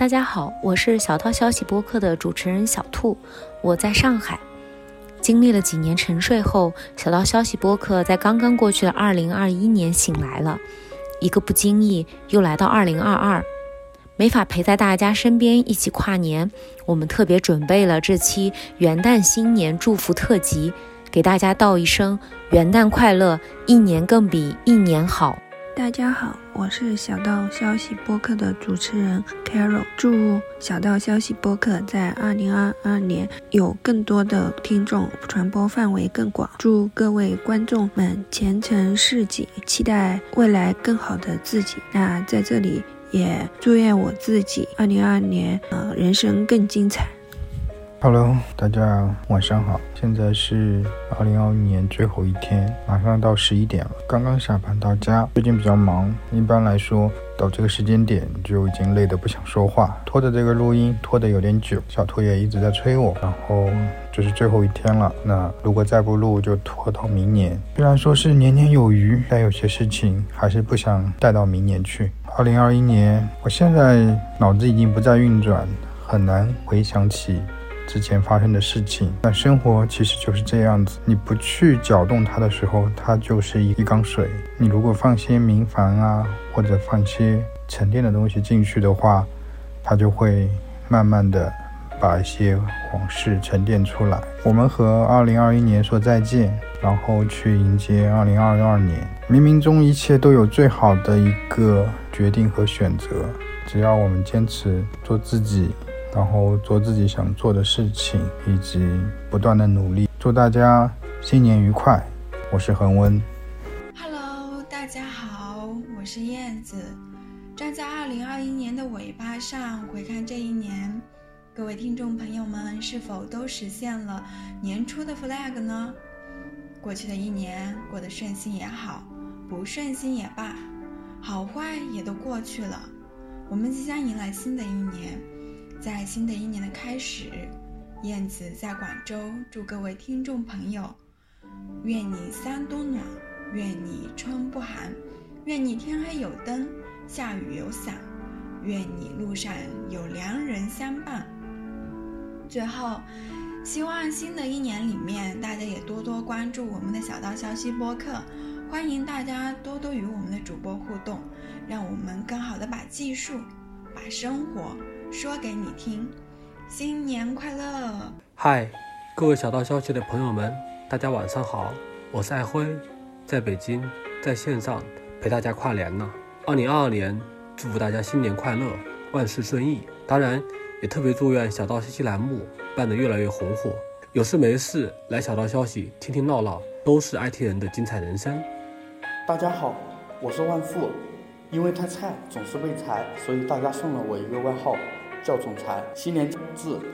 大家好，我是小道消息播客的主持人小兔，我在上海。经历了几年沉睡后，小道消息播客在刚刚过去的二零二一年醒来了，一个不经意又来到二零二二，没法陪在大家身边一起跨年，我们特别准备了这期元旦新年祝福特辑，给大家道一声元旦快乐，一年更比一年好。大家好，我是小道消息播客的主持人 Carol。祝小道消息播客在二零二二年有更多的听众，传播范围更广。祝各位观众们前程似锦，期待未来更好的自己。那在这里也祝愿我自己二零二二年呃人生更精彩。Hello，大家晚上好，现在是二零二一年最后一天，马上到十一点了，刚刚下班到家。最近比较忙，一般来说到这个时间点就已经累得不想说话，拖着这个录音拖得有点久，小兔也一直在催我。然后这是最后一天了，那如果再不录就拖到明年。虽然说是年年有余，但有些事情还是不想带到明年去。二零二一年，我现在脑子已经不再运转，很难回想起。之前发生的事情，那生活其实就是这样子。你不去搅动它的时候，它就是一一缸水。你如果放些明矾啊，或者放些沉淀的东西进去的话，它就会慢慢的把一些往事沉淀出来。我们和二零二一年说再见，然后去迎接二零二二年。冥冥中一切都有最好的一个决定和选择，只要我们坚持做自己。然后做自己想做的事情，以及不断的努力。祝大家新年愉快！我是恒温。Hello，大家好，我是燕子。站在二零二一年的尾巴上回看这一年，各位听众朋友们是否都实现了年初的 flag 呢？过去的一年过得顺心也好，不顺心也罢，好坏也都过去了。我们即将迎来新的一年。在新的一年的开始，燕子在广州祝各位听众朋友：愿你三冬暖，愿你春不寒，愿你天黑有灯，下雨有伞，愿你路上有良人相伴。最后，希望新的一年里面，大家也多多关注我们的小道消息播客，欢迎大家多多与我们的主播互动，让我们更好的把技术，把生活。说给你听，新年快乐！嗨，各位小道消息的朋友们，大家晚上好，我是爱辉，在北京，在线上陪大家跨年呢。二零二二年，祝福大家新年快乐，万事顺意。当然，也特别祝愿小道消息栏目办得越来越红火，有事没事来小道消息听听闹闹，都是 IT 人的精彩人生。大家好，我是万富，因为太菜总是被裁，所以大家送了我一个外号。叫总裁，新年至，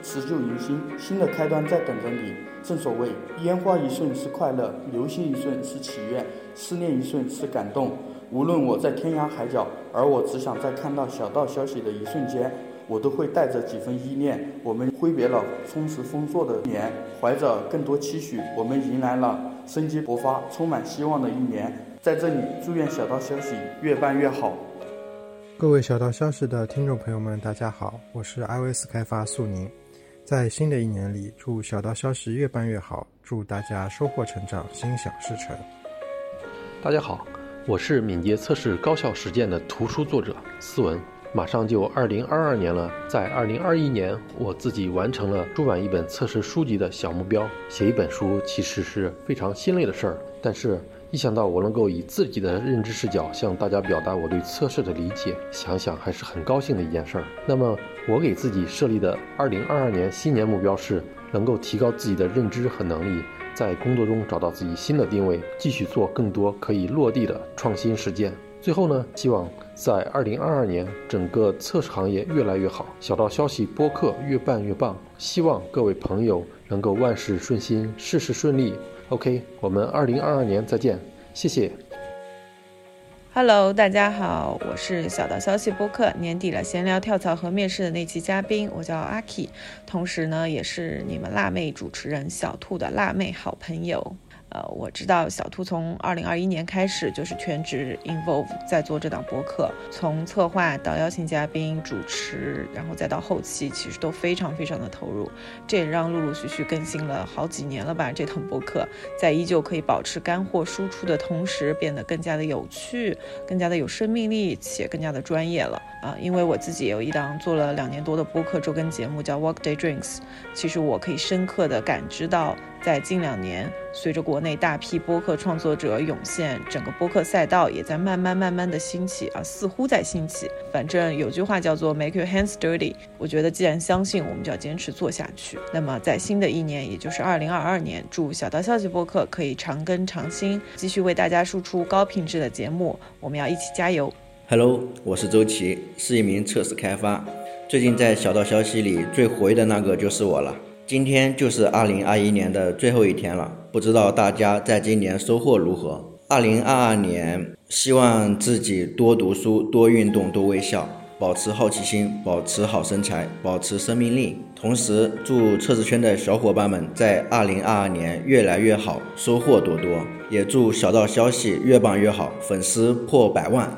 辞旧迎新，新的开端在等着你。正所谓，烟花一瞬是快乐，流星一瞬是祈愿，思念一瞬是感动。无论我在天涯海角，而我只想在看到小道消息的一瞬间，我都会带着几分依恋。我们挥别了充实丰硕的年，怀着更多期许，我们迎来了生机勃发、充满希望的一年。在这里，祝愿小道消息越办越好。各位小道消息的听众朋友们，大家好，我是 iOS 开发素宁。在新的一年里，祝小道消息越办越好，祝大家收获成长，心想事成。大家好，我是敏捷测试高效实践的图书作者思文。马上就二零二二年了，在二零二一年，我自己完成了出版一本测试书籍的小目标。写一本书其实是非常心累的事儿，但是。一想到我能够以自己的认知视角向大家表达我对测试的理解，想想还是很高兴的一件事儿。那么，我给自己设立的2022年新年目标是能够提高自己的认知和能力，在工作中找到自己新的定位，继续做更多可以落地的创新实践。最后呢，希望在2022年整个测试行业越来越好，小道消息播客越办越棒。希望各位朋友能够万事顺心，事事顺利。OK，我们二零二二年再见，谢谢。Hello，大家好，我是小道消息播客年底了闲聊跳槽和面试的那期嘉宾，我叫阿 K，同时呢也是你们辣妹主持人小兔的辣妹好朋友。呃，我知道小兔从二零二一年开始就是全职 involve 在做这档播客，从策划到邀请嘉宾、主持，然后再到后期，其实都非常非常的投入。这也让陆陆续续更新了好几年了吧，这档播客在依旧可以保持干货输出的同时，变得更加的有趣、更加的有生命力，且更加的专业了啊！因为我自己有一档做了两年多的播客周更节目叫 Workday Drinks，其实我可以深刻的感知到。在近两年，随着国内大批播客创作者涌现，整个播客赛道也在慢慢慢慢的兴起啊，似乎在兴起。反正有句话叫做 “Make your hands dirty”。我觉得既然相信，我们就要坚持做下去。那么在新的一年，也就是二零二二年，祝小道消息播客可以长更长新，继续为大家输出高品质的节目。我们要一起加油。Hello，我是周琦，是一名测试开发。最近在小道消息里最活跃的那个就是我了。今天就是二零二一年的最后一天了，不知道大家在今年收获如何？二零二二年，希望自己多读书、多运动、多微笑，保持好奇心，保持好身材，保持生命力。同时，祝测试圈的小伙伴们在二零二二年越来越好，收获多多。也祝小道消息越办越好，粉丝破百万。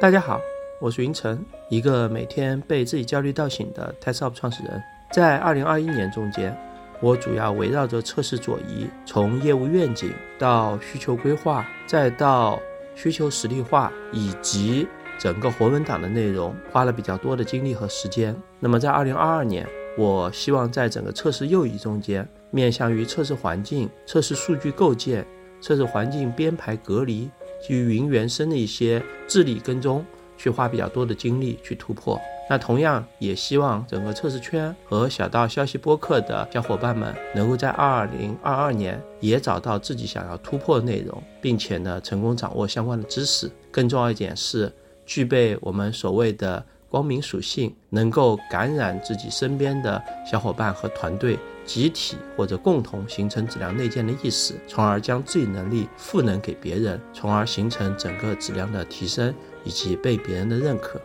大家好，我是云晨，一个每天被自己焦虑到醒的 TestUp 创始人。在二零二一年中间，我主要围绕着测试左移，从业务愿景到需求规划，再到需求实例化，以及整个活文档的内容，花了比较多的精力和时间。那么在二零二二年，我希望在整个测试右移中间，面向于测试环境、测试数据构建、测试环境编排隔离，基于云原生的一些治理跟踪，去花比较多的精力去突破。那同样也希望整个测试圈和小道消息播客的小伙伴们，能够在二零二二年也找到自己想要突破的内容，并且呢，成功掌握相关的知识。更重要一点是，具备我们所谓的光明属性，能够感染自己身边的小伙伴和团队，集体或者共同形成质量内建的意识，从而将自己能力赋能给别人，从而形成整个质量的提升以及被别人的认可。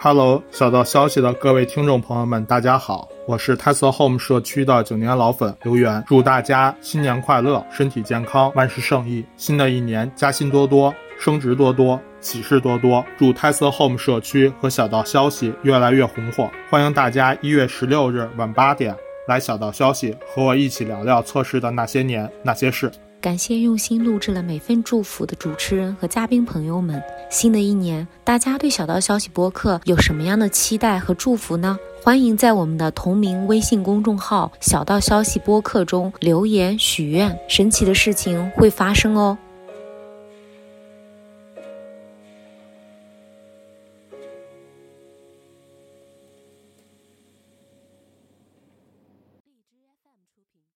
Hello，小道消息的各位听众朋友们，大家好，我是 Tesla Home 社区的九年老粉刘源，祝大家新年快乐，身体健康，万事胜意。新的一年加薪多多，升职多多，喜事多多。祝 Tesla Home 社区和小道消息越来越红火。欢迎大家一月十六日晚八点来小道消息和我一起聊聊测试的那些年那些事。感谢用心录制了每份祝福的主持人和嘉宾朋友们。新的一年，大家对小道消息播客有什么样的期待和祝福呢？欢迎在我们的同名微信公众号“小道消息播客”中留言许愿，神奇的事情会发生哦。